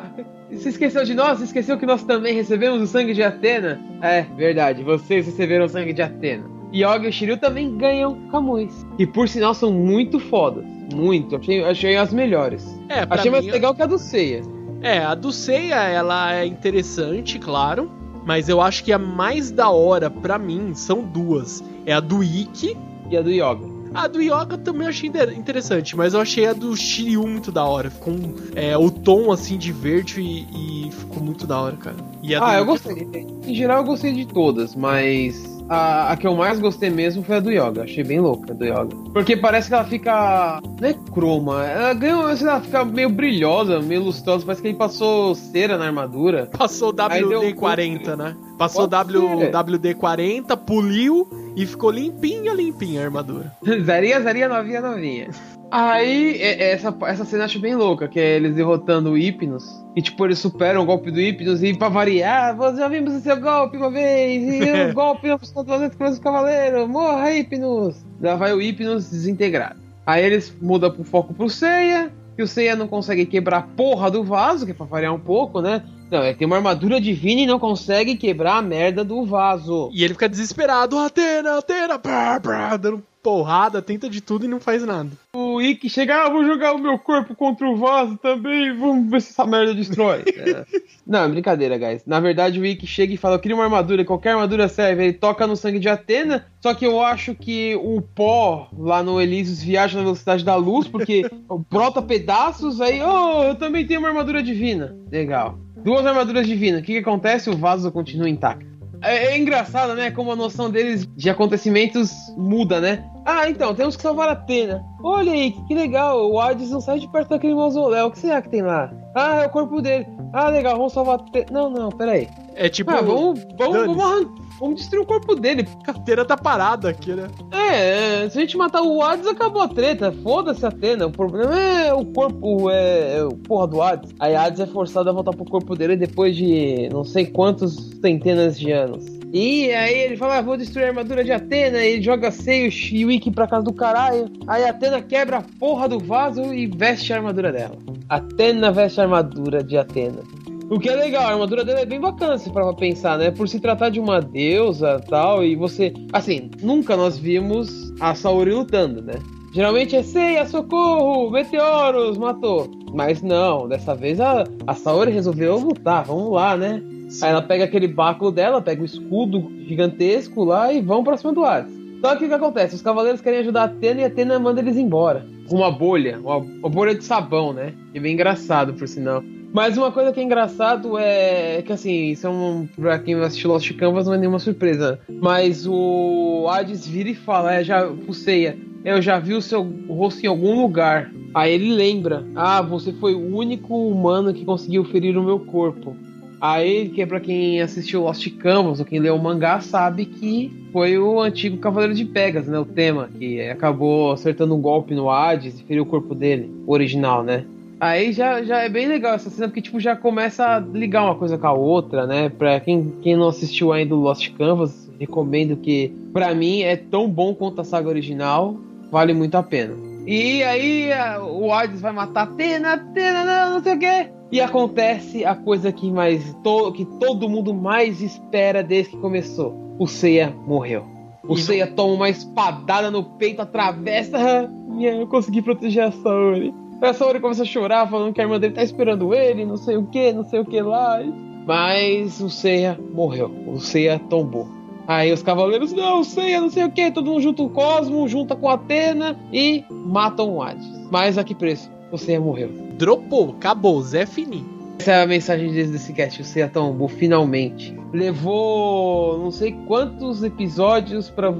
você esqueceu de nós? Você esqueceu que nós também recebemos o sangue de Atena? É, verdade, vocês receberam o sangue de Atena. Yoga e Shiryu também ganham Kamui. E por sinal são muito fodas. Muito. Achei, achei as melhores. É, achei mais legal que a do Seiya. É, a do Seiya, ela é interessante, claro. Mas eu acho que a mais da hora pra mim são duas. É a do Ikki. E a do Yoga. A do Yoga também achei inter- interessante, mas eu achei a do Shiryu muito da hora. Com é, o tom assim de verde e, e ficou muito da hora, cara. Ah, eu gostei. Em geral eu gostei de todas, mas a, a que eu mais gostei mesmo foi a do Yoga. Achei bem louca a do Yoga. Porque parece que ela fica. Não é croma, ela ganha, sei lá, fica meio brilhosa, meio lustrosa. Parece que ele passou cera na armadura. Passou o Aí deu um WD-40, né? Passou o Pode w, ser. WD-40, poliu e ficou limpinha, limpinha a armadura. (laughs) zaria, zaria, novinha, novinha. Aí, é- é essa, essa cena eu acho bem louca, que é eles derrotando o Hypnos. E, tipo, eles superam o golpe do Hypnos e, pra variar, "Ah, já vimos o seu golpe uma vez, e (laughs) o golpe não funcionou duas vezes com o cavaleiro, morra, Hypnos! Lá vai o Hypnos desintegrado. Aí eles mudam pro foco pro Seiya, e o Seiya não consegue quebrar a porra do vaso, que é pra variar um pouco, né? Não, ele tem uma armadura divina e não consegue quebrar a merda do vaso. E ele fica desesperado, Atena, Atena, brá, brá, dando porrada, tenta de tudo e não faz nada. O Ikki chega, ah, vou jogar o meu corpo contra o vaso também, vamos ver se essa merda destrói. (laughs) É. Não, é brincadeira, guys. Na verdade, o Ikki chega e fala, eu queria uma armadura, qualquer armadura serve. Ele toca no sangue de Atena, só que eu acho que o pó lá no Elísios viaja na velocidade da luz, porque (laughs) brota pedaços, aí, oh, eu também tenho uma armadura divina. Legal. Duas armaduras divinas, o que, que acontece? O vaso continua intacto. É, é engraçado, né? Como a noção deles de acontecimentos muda, né? Ah, então, temos que salvar a Atena. Olha aí, que, que legal. O Hades não sai de perto daquele mausoléu. O que será que tem lá? Ah, é o corpo dele. Ah, legal, vamos salvar a Atena. Não, não, peraí. É tipo, Ah, vamos, vamos, vamos, vamos destruir o corpo dele. a Atena tá parada aqui, né? É, é, se a gente matar o Hades, acabou a treta. Foda-se a Atena. O problema é o corpo, é, é porra do Hades. Aí Hades é forçado a voltar pro corpo dele depois de não sei quantos centenas de anos. E aí ele fala, ah, vou destruir a armadura de Atena, e ele joga Seio e Wiki pra casa do caralho. Aí Atena quebra a porra do vaso e veste a armadura dela. Atena veste a armadura de Atena. O que é legal, a armadura dela é bem bacana se parar pra pensar, né? Por se tratar de uma deusa tal, e você. Assim, nunca nós vimos a Saori lutando, né? Geralmente é Seiya, socorro, meteoros, matou. Mas não, dessa vez a, a Saori resolveu lutar, vamos lá, né? Aí ela pega aquele báculo dela, pega o escudo gigantesco lá e vão pra cima do Hades. Só que o que acontece? Os cavaleiros querem ajudar a Atena e a Atena manda eles embora. Com uma bolha, uma, uma bolha de sabão, né? E bem engraçado, por sinal. Mas uma coisa que é engraçado é que assim, isso é um. Pra quem assistiu Lost Canvas não é nenhuma surpresa. Mas o Hades vira e fala, é, já Seiya, eu já vi o seu rosto em algum lugar. Aí ele lembra, ah, você foi o único humano que conseguiu ferir o meu corpo. Aí, que é pra quem assistiu Lost Canvas ou quem leu o mangá, sabe que foi o antigo Cavaleiro de Pegas, né? O tema, que acabou acertando um golpe no Hades e feriu o corpo dele, o original, né? Aí já, já é bem legal essa cena, porque tipo, já começa a ligar uma coisa com a outra, né? Pra quem, quem não assistiu ainda o Lost Canvas, recomendo que, pra mim, é tão bom quanto a saga original, vale muito a pena. E aí a- o Hades vai matar Atena, Atena, não, não sei o quê. E acontece a coisa que mais to, que todo mundo mais espera desde que começou. O Seiya morreu. O Seiya toma uma espadada no peito, atravessa. (laughs) Eu consegui proteger a Saori. Aí A Saori começa a chorar, falando que a irmã dele tá esperando ele, não sei o que, não sei o que lá. Mas o Seiya morreu. O Seiya tombou. Aí os cavaleiros, não, Seiya, não sei o que, todo mundo junta o Cosmo, junta com a Atena e matam o Hades. Mas a que preço? O Seiya morreu. Dropou, acabou, Zé Fininho. Essa é a mensagem desse, desse cast, o Seiya tombou finalmente. Levou não sei quantos episódios pra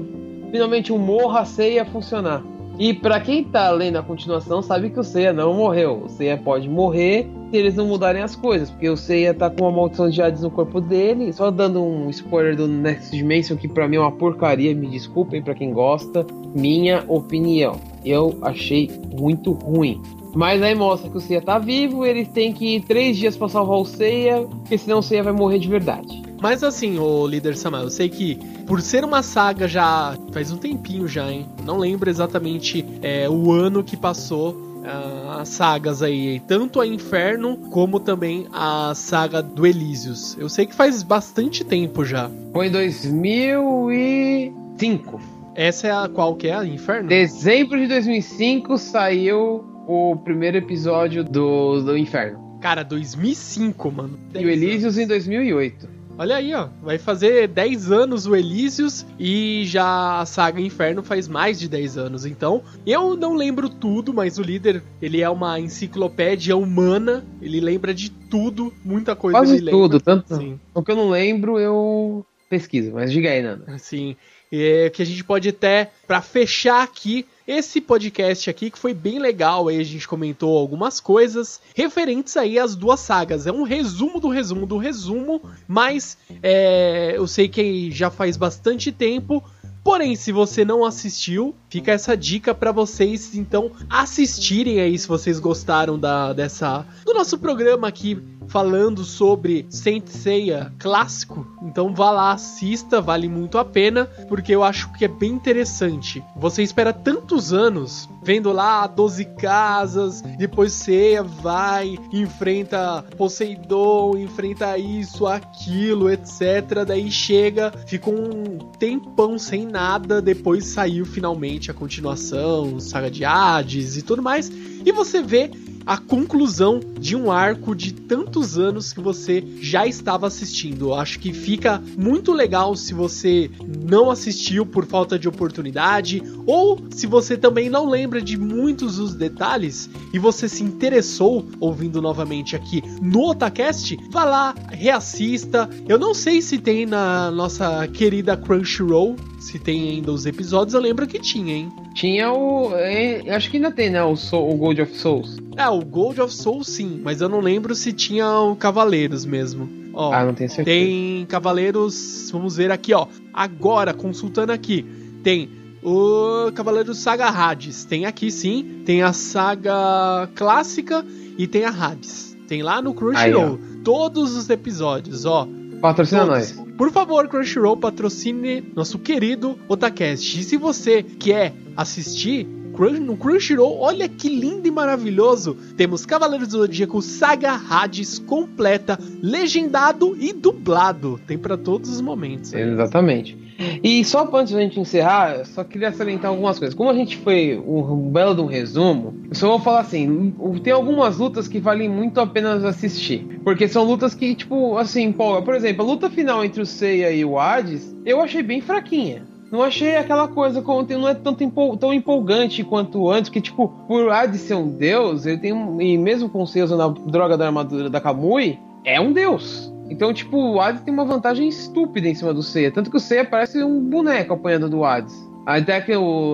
finalmente o Morra Seiya funcionar. E pra quem tá lendo a continuação, sabe que o Seiya não morreu. O Seiya pode morrer se eles não mudarem as coisas, porque o Seiya tá com uma maldição de Hades no corpo dele. Só dando um spoiler do Next Dimension, que pra mim é uma porcaria, me desculpem pra quem gosta. Minha opinião, eu achei muito ruim. Mas aí mostra que o Seiya tá vivo, eles têm que ir três dias pra salvar o Seiya, porque senão o Seiya vai morrer de verdade. Mas assim, o líder Samuel, eu sei que por ser uma saga já faz um tempinho já, hein? Não lembro exatamente é, o ano que passou uh, as sagas aí, tanto a Inferno como também a saga do Elísios. Eu sei que faz bastante tempo já. Foi em 2005. Essa é a qual que é a Inferno? Dezembro de 2005 saiu o primeiro episódio do, do Inferno. Cara, 2005, mano. E o Elísios em 2008. Olha aí, ó. Vai fazer 10 anos o Elísios e já a saga Inferno faz mais de 10 anos. Então, eu não lembro tudo, mas o líder, ele é uma enciclopédia humana. Ele lembra de tudo, muita coisa Quase ele tudo, lembra. tanto. Sim. O que eu não lembro, eu pesquiso. Mas diga aí, Nanda. Sim. É, que a gente pode até, para fechar aqui, esse podcast aqui que foi bem legal, aí a gente comentou algumas coisas referentes aí às duas sagas. É um resumo do resumo do resumo, mas é, eu sei que já faz bastante tempo. Porém, se você não assistiu, fica essa dica para vocês então assistirem aí se vocês gostaram da dessa do nosso programa aqui falando sobre Saint Seiya clássico. Então vá lá, assista, vale muito a pena, porque eu acho que é bem interessante. Você espera tantos anos vendo lá 12 casas, depois Seiya vai, enfrenta Poseidon, enfrenta isso, aquilo, etc. Daí chega, fica um tempão sem nada, depois saiu finalmente a continuação, Saga de Hades e tudo mais. E você vê a conclusão de um arco de tantos anos que você já estava assistindo. Acho que fica muito legal se você não assistiu por falta de oportunidade ou se você também não lembra de muitos dos detalhes e você se interessou ouvindo novamente aqui no Otacast, vá lá, reassista. Eu não sei se tem na nossa querida Crunchyroll, se tem ainda os episódios, eu lembro que tinha, hein? Tinha o. é, acho que ainda tem, né? O, Soul, o Gold of Souls. É, o Gold of Soul sim, mas eu não lembro se tinha o Cavaleiros mesmo. Ó, ah, não tenho certeza. tem Cavaleiros, vamos ver aqui, ó. Agora, consultando aqui, tem o Cavaleiros Saga Hades. Tem aqui sim, tem a saga clássica e tem a Hades. Tem lá no Crunchyroll todos os episódios, ó. Patrocina Todos. nós. Por favor, Crunchyroll, patrocine nosso querido Otacast. E se você quer assistir Crunch- no Crunchyroll, olha que lindo e maravilhoso! Temos Cavaleiros do Zodíaco Saga Hades completa, legendado e dublado. Tem pra todos os momentos. Exatamente. E só antes da gente encerrar, só queria salientar algumas coisas. Como a gente foi um belo de um resumo, eu só vou falar assim: tem algumas lutas que valem muito a pena assistir. Porque são lutas que, tipo, assim, empolga. Por exemplo, a luta final entre o Seiya e o Hades, eu achei bem fraquinha. Não achei aquela coisa não é tanto empol- tão empolgante quanto antes, que tipo, por Hades ser um deus, ele tem e mesmo com o Seiya usando a droga da armadura da Kamui, é um deus. Então, tipo, o Hades tem uma vantagem estúpida em cima do Seiya. Tanto que o Seiya parece um boneco apanhando do Hades. Até que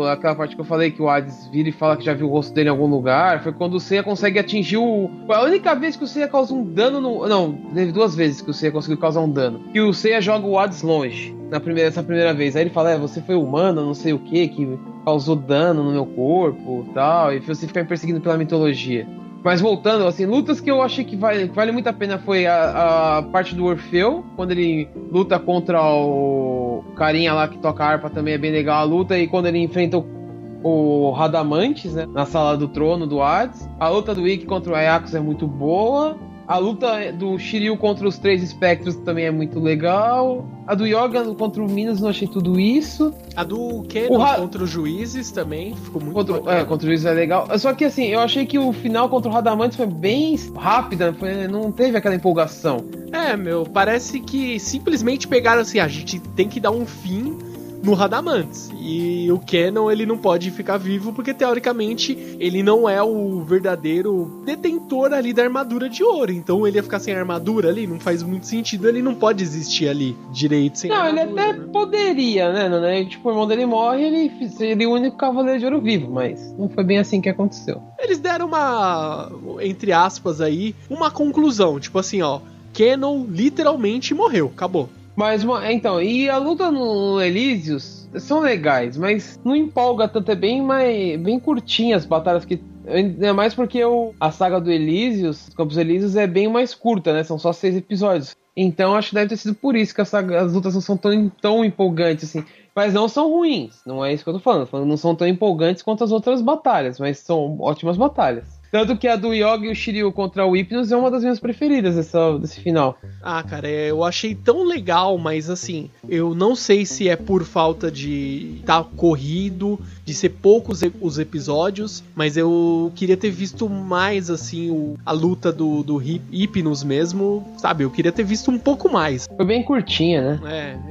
aquela parte que eu falei que o Hades vira e fala que já viu o rosto dele em algum lugar, foi quando o Seiya consegue atingir o. A única vez que o Seiya causa um dano no. Não, teve duas vezes que o Seiya conseguiu causar um dano. E o Seiya joga o Hades longe. Na primeira, essa primeira vez. Aí ele fala: É, você foi humano, não sei o que, que causou dano no meu corpo tal. E você fica me perseguindo pela mitologia. Mas voltando, assim, lutas que eu achei que vale, que vale muito a pena foi a, a parte do Orfeu, quando ele luta contra o carinha lá que toca harpa, também é bem legal a luta, e quando ele enfrenta o, o Radamantes, né, na sala do trono do Hades. A luta do Ikki contra o Ajax é muito boa. A luta do Shiryu contra os três espectros também é muito legal. A do Yoga contra o Minos não achei tudo isso. A do Kenon O Ra- contra os juízes também ficou muito Contra, bacana. é, contra o juiz é legal. Só que assim, eu achei que o final contra o Radamantes foi bem rápida, foi- não teve aquela empolgação. É, meu, parece que simplesmente pegaram assim, a gente tem que dar um fim no Radamantes. E o Kenon, ele não pode ficar vivo porque teoricamente ele não é o verdadeiro detentor ali da armadura de ouro. Então ele ia ficar sem armadura ali, não faz muito sentido, ele não pode existir ali direito sem não, ele armadura. até né? poderia, né? Né? Tipo, o irmão dele morre ele seria o único cavaleiro de ouro vivo, mas não foi bem assim que aconteceu. Eles deram uma, entre aspas aí, uma conclusão, tipo assim, ó, Kenon literalmente morreu, acabou. Mas, então, e a luta no Elísios são legais, mas não empolga tanto, é bem, mais, bem curtinha as batalhas que. Ainda mais porque o, a saga do Elísios, Campos Elísios, é bem mais curta, né? São só seis episódios. Então acho que deve ter sido por isso que saga, as lutas não são tão, tão empolgantes assim. Mas não são ruins, não é isso que eu tô falando. Não são tão empolgantes quanto as outras batalhas, mas são ótimas batalhas. Tanto que a do Yogi e o Shiryu contra o Hypnos é uma das minhas preferidas dessa, desse final. Ah, cara, é, eu achei tão legal, mas assim, eu não sei se é por falta de estar tá corrido, de ser poucos os episódios, mas eu queria ter visto mais, assim, o, a luta do, do Hypnos mesmo, sabe? Eu queria ter visto um pouco mais. Foi bem curtinha, né?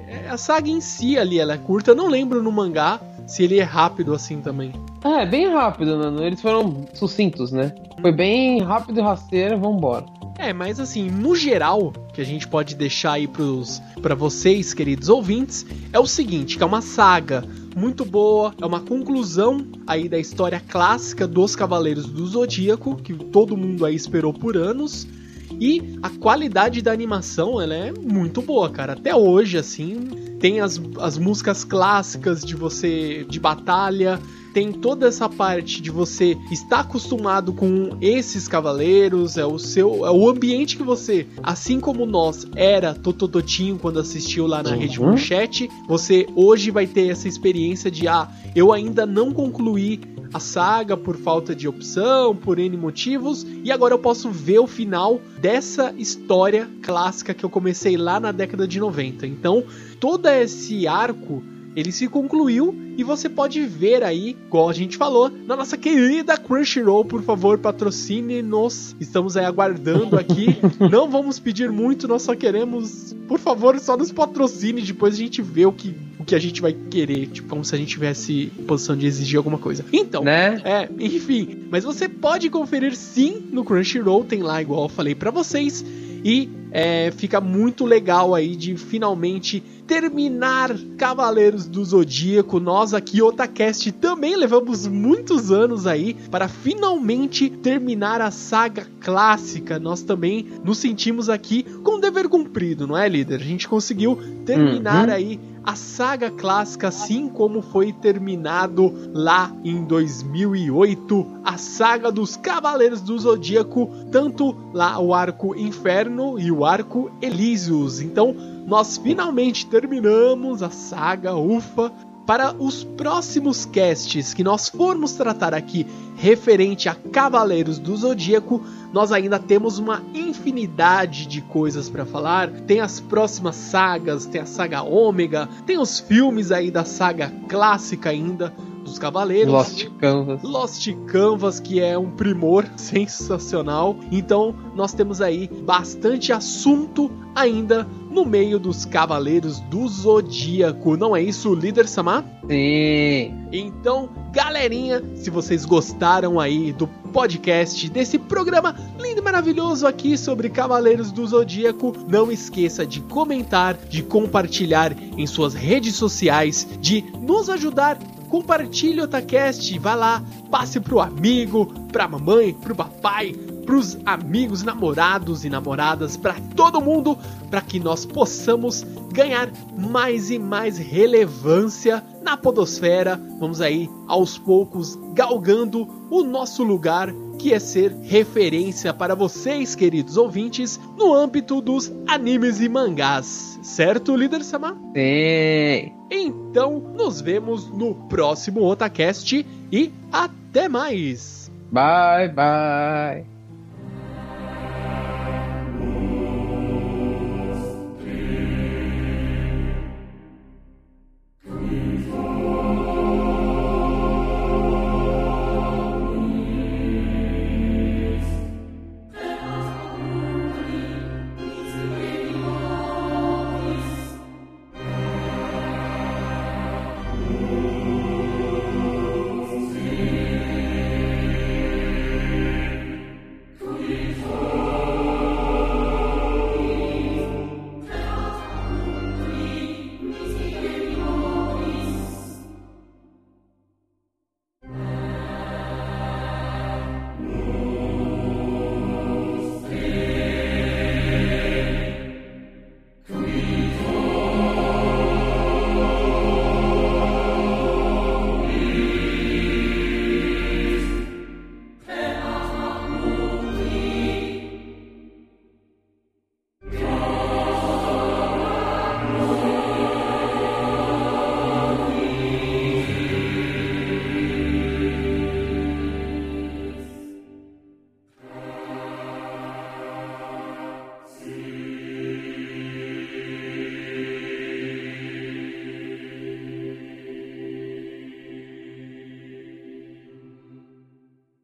É, é a saga em si ali, ela é curta, eu não lembro no mangá se ele é rápido assim também. É, bem rápido, mano. Eles foram sucintos, né? Foi bem rápido e rasteiro, vambora. É, mas assim, no geral, que a gente pode deixar aí pros, pra vocês, queridos ouvintes, é o seguinte, que é uma saga muito boa, é uma conclusão aí da história clássica dos Cavaleiros do Zodíaco, que todo mundo aí esperou por anos, e a qualidade da animação, ela é muito boa, cara. Até hoje, assim, tem as, as músicas clássicas de você de batalha, tem toda essa parte de você estar acostumado com esses cavaleiros, é o seu, é o ambiente que você, assim como nós era Totototinho quando assistiu lá na uhum. Rede Manchete, você hoje vai ter essa experiência de ah, eu ainda não concluí a saga por falta de opção, por N motivos, e agora eu posso ver o final dessa história clássica que eu comecei lá na década de 90. Então, todo esse arco ele se concluiu e você pode ver aí, igual a gente falou, na nossa querida Crunchyroll, por favor, patrocine-nos. Estamos aí aguardando aqui. (laughs) Não vamos pedir muito, nós só queremos, por favor, só nos patrocine, depois a gente vê o que o que a gente vai querer, tipo, como se a gente tivesse posição de exigir alguma coisa. Então, né? É, enfim, mas você pode conferir sim no Crunchyroll, tem lá igual eu falei para vocês e é, fica muito legal aí de finalmente terminar Cavaleiros do Zodíaco. Nós aqui, Otacast, também levamos muitos anos aí para finalmente terminar a saga clássica. Nós também nos sentimos aqui com dever cumprido, não é, líder? A gente conseguiu terminar uhum. aí a saga clássica, assim como foi terminado lá em 2008, a saga dos Cavaleiros do Zodíaco, tanto lá o arco Inferno e o arco Elísios. Então, nós finalmente terminamos a saga, ufa. Para os próximos casts que nós formos tratar aqui referente a Cavaleiros do Zodíaco, nós ainda temos uma infinidade de coisas para falar. Tem as próximas sagas, tem a saga Ômega, tem os filmes aí da saga clássica ainda dos Cavaleiros. Lost Canvas. Lost Canvas, que é um primor (laughs) sensacional. Então, nós temos aí bastante assunto ainda no meio dos Cavaleiros do Zodíaco. Não é isso, líder Samar? Sim. Então, galerinha, se vocês gostaram aí do podcast, desse programa lindo e maravilhoso aqui sobre Cavaleiros do Zodíaco, não esqueça de comentar, de compartilhar em suas redes sociais, de nos ajudar compartilhe o Otacast, vá lá, passe pro amigo, pra mamãe, pro papai, pros amigos, namorados e namoradas, para todo mundo, para que nós possamos ganhar mais e mais relevância na podosfera. Vamos aí aos poucos galgando o nosso lugar que é ser referência para vocês, queridos ouvintes, no âmbito dos animes e mangás. Certo, líder Sama? Sim. Então, nos vemos no próximo Otacast e até mais. Bye, bye.